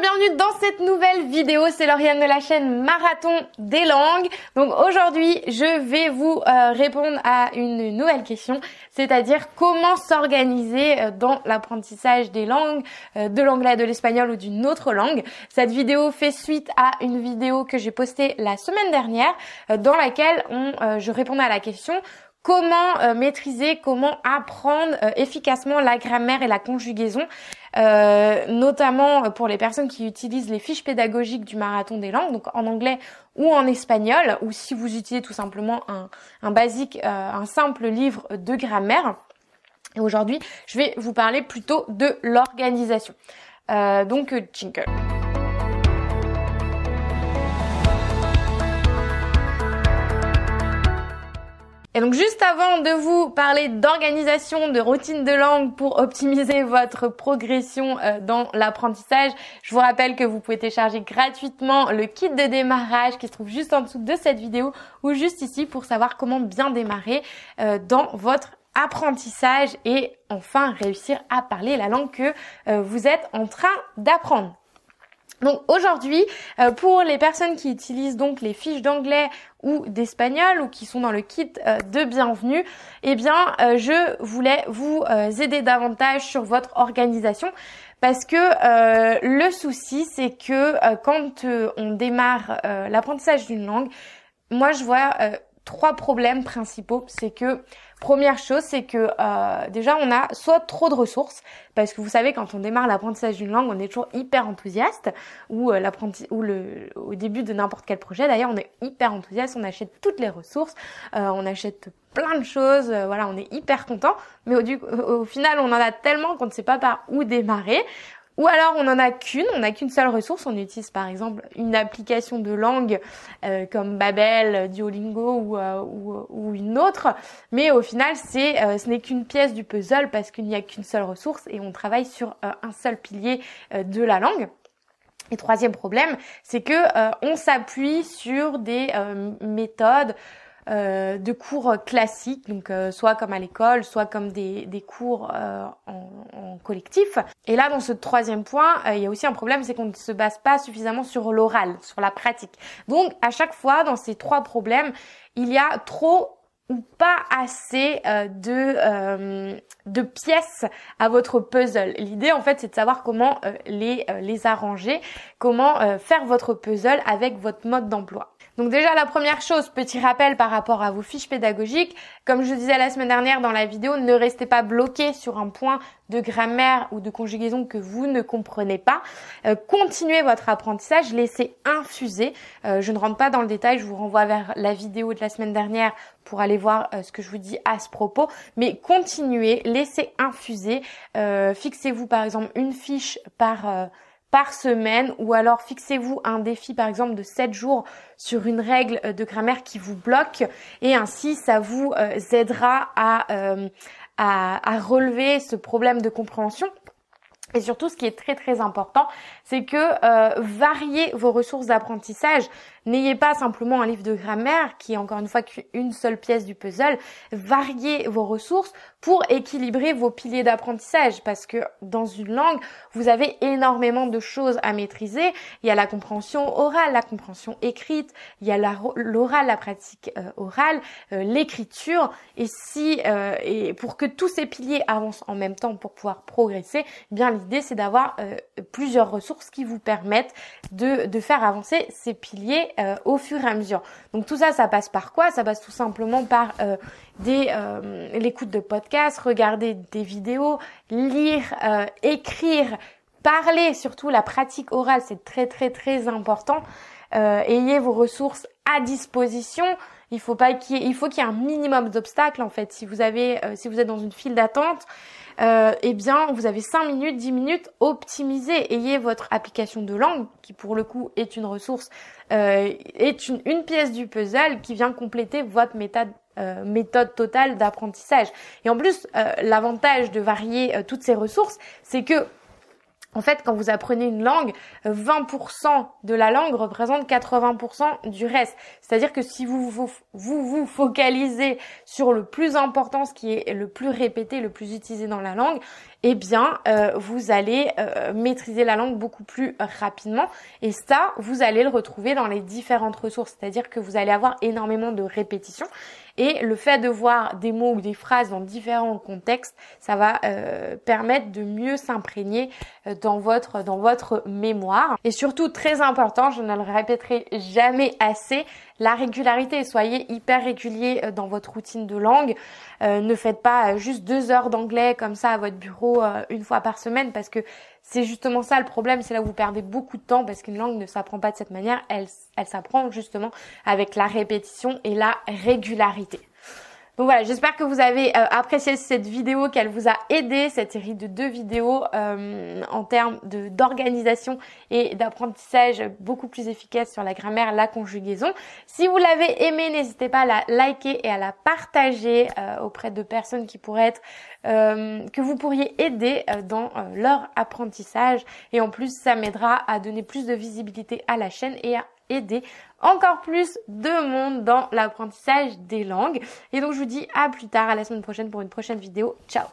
bienvenue dans cette nouvelle vidéo. C'est Lauriane de la chaîne Marathon des langues. Donc aujourd'hui, je vais vous euh, répondre à une nouvelle question, c'est-à-dire comment s'organiser euh, dans l'apprentissage des langues, euh, de l'anglais, de l'espagnol ou d'une autre langue. Cette vidéo fait suite à une vidéo que j'ai postée la semaine dernière dans laquelle je répondais à la question comment maîtriser, comment apprendre efficacement la grammaire et la conjugaison, euh, notamment pour les personnes qui utilisent les fiches pédagogiques du marathon des langues, donc en anglais ou en espagnol, ou si vous utilisez tout simplement un, un basique, un simple livre de grammaire. Et aujourd'hui, je vais vous parler plutôt de l'organisation. donc, jingle. Et donc juste avant de vous parler d'organisation, de routine de langue pour optimiser votre progression euh, dans l'apprentissage, je vous rappelle que vous pouvez télécharger gratuitement le kit de démarrage qui se trouve juste en dessous de cette vidéo ou juste ici pour savoir comment bien démarrer euh, dans votre apprentissage et enfin réussir à parler la langue que euh, vous êtes en train d'apprendre. Donc aujourd'hui, euh, pour les personnes qui utilisent donc les fiches d'anglais ou d'espagnol ou qui sont dans le kit euh, de bienvenue, eh bien, euh, je voulais vous aider davantage sur votre organisation parce que le souci, c'est que quand on démarre l'apprentissage d'une langue, moi je vois trois problèmes principaux. C'est que première chose, c'est que euh, déjà on a soit trop de ressources, parce que vous savez quand on démarre l'apprentissage d'une langue, on est toujours hyper enthousiaste, ou euh, ou le au début de n'importe quel projet. D'ailleurs, on est hyper enthousiaste, on achète toutes les ressources, euh, on achète plein de choses, voilà, on est hyper content. Mais au final, on en a tellement qu'on ne sait pas par où démarrer. Ou alors on n'en a qu'une, on n'a qu'une seule ressource. On utilise par exemple une application de langue euh, comme Babel, Duolingo ou, euh, ou, une autre, mais au final c'est euh, ce n'est qu'une pièce du puzzle parce qu'il n'y a qu'une seule ressource et on travaille sur un seul pilier de la langue. Et troisième problème, c'est que on s'appuie sur des méthodes euh, de cours classiques, donc euh, soit comme à l'école, soit comme des, des cours euh, en, en, collectif. Et là, dans ce troisième point, il y a aussi un problème, c'est qu'on ne se base pas suffisamment sur l'oral, sur la pratique. Donc, à chaque fois, dans ces trois problèmes, il y a trop ou pas assez de de pièces à votre puzzle. L'idée en fait c'est de savoir comment les les arranger, comment faire votre puzzle avec votre mode d'emploi. Donc déjà la première chose, petit rappel par rapport à vos fiches pédagogiques, comme je disais la semaine dernière dans la vidéo, ne restez pas bloqué sur un point de grammaire ou de conjugaison que vous ne comprenez pas. Euh, continuez votre apprentissage, laissez infuser. Euh, je ne rentre pas dans le détail, je vous renvoie vers la vidéo de la semaine dernière pour aller voir euh, ce que je vous dis à ce propos. Mais continuez, laissez infuser. Fixez-vous par exemple une fiche par par semaine ou alors fixez-vous un défi par exemple de 7 jours sur une règle euh, de grammaire qui vous bloque et ainsi ça vous euh, aidera euh, à, à, relever ce problème de compréhension. Et surtout, ce qui est très très important, c'est que variez vos ressources d'apprentissage. N'ayez pas simplement un livre de grammaire qui est encore une fois qu'une seule pièce du puzzle. Variez vos ressources pour équilibrer vos piliers d'apprentissage parce que dans une langue, vous avez énormément de choses à maîtriser. Il y a la compréhension orale, la compréhension écrite, il y a l'oral, la pratique euh, orale, euh, l'écriture. Et si et pour que tous ces piliers avancent en même temps pour pouvoir progresser, eh bien l'idée c'est d'avoir plusieurs ressources ce qui vous permettent de, de faire avancer ces piliers euh, au fur et à mesure. Donc tout ça, ça passe par quoi? Ça passe tout simplement par euh, des euh, l'écoute de podcasts, regarder des vidéos, lire, écrire, parler, surtout la pratique orale, c'est très très très important. Ayez vos ressources à disposition. Il faut pas qu'il il faut qu'il y ait un minimum d'obstacles en fait. Si vous avez, si vous êtes dans une file d'attente, euh, eh bien, vous avez 5 minutes, 10 minutes, optimisez. Ayez votre application de langue, qui pour le coup est une ressource, euh, est une, une, pièce du puzzle qui vient compléter votre méthode euh, méthode totale d'apprentissage. Et en plus, euh, l'avantage de varier euh, toutes ces ressources, c'est que En fait, quand vous apprenez une langue, 20% de la langue représente 80% du reste. C'est-à-dire que si vous vous, focalisez sur le plus important, ce qui est le plus répété, le plus utilisé dans la langue, eh bien, euh, vous allez euh, maîtriser la langue beaucoup plus rapidement. Et ça, vous allez le retrouver dans les différentes ressources. C'est-à-dire que vous allez avoir énormément de répétitions. Et le fait de voir des mots ou des phrases dans différents contextes, ça va euh, permettre de mieux s'imprégner euh, dans votre dans votre mémoire. Et surtout très important, je ne le répéterai jamais assez, la régularité. Soyez hyper régulier euh, dans votre routine de langue. ne faites pas juste deux heures d'anglais comme ça à votre bureau une fois par semaine parce que c'est justement ça le problème, c'est là où vous perdez beaucoup de temps parce qu'une langue ne s'apprend pas de cette manière, elle, elle s'apprend justement avec la répétition et la régularité. Donc voilà, j'espère que vous avez euh, apprécié cette vidéo, qu'elle vous a aidé, cette série de deux vidéos euh, en termes d'organisation et d'apprentissage beaucoup plus efficace sur la grammaire, la conjugaison. Si vous l'avez aimé, n'hésitez pas à la liker et à la partager euh, auprès de personnes qui pourraient être que vous pourriez aider dans leur apprentissage. Et en plus, ça m'aidera à donner plus de visibilité à la chaîne et à aider encore plus de monde dans l'apprentissage des langues. Et donc je vous dis à plus tard, à la semaine prochaine pour une prochaine vidéo. Ciao